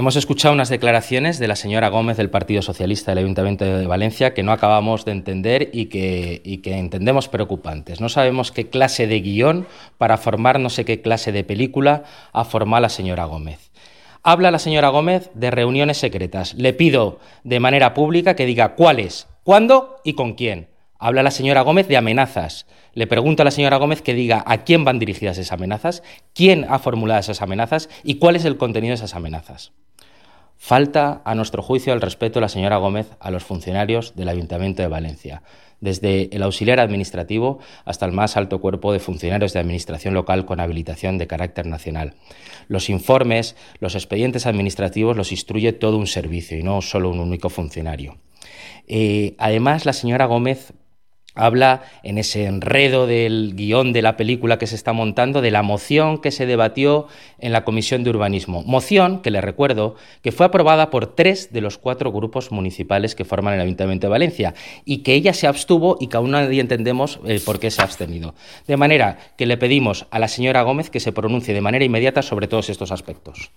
Hemos escuchado unas declaraciones de la señora Gómez del Partido Socialista del Ayuntamiento de Valencia que no acabamos de entender y que, y que, entendemos preocupantes. No sabemos qué clase de guion para formar no sé qué clase de película ha formado la señora Gómez. Habla la señora Gómez de reuniones secretas. Le pido de manera pública que diga cuáles, cuándo y con quién. Habla la señora Gómez de amenazas. Le pregunto a la señora Gómez que diga a quién van dirigidas esas amenazas, quién ha formulado esas amenazas y cuál es el contenido de esas amenazas. Falta, a nuestro juicio, el respeto de la señora Gómez a los funcionarios del Ayuntamiento de Valencia, desde el auxiliar administrativo hasta el más alto cuerpo de funcionarios de administración local con habilitación de carácter nacional. Los informes, los expedientes administrativos los instruye todo un servicio y no solo un único funcionario. Eh, además, la señora Gómez habla en ese enredo del guion de la película que se está montando de la moción que se debatió en la Comisión de Urbanismo. Moción que le recuerdo que fue aprobada por tres de los cuatro grupos municipales que forman el Ayuntamiento de Valencia y que ella se abstuvo y que aún nadie entendemos eh, por qué se ha abstenido. De manera que le pedimos a la señora Gómez que se pronuncie de manera inmediata sobre todos estos aspectos.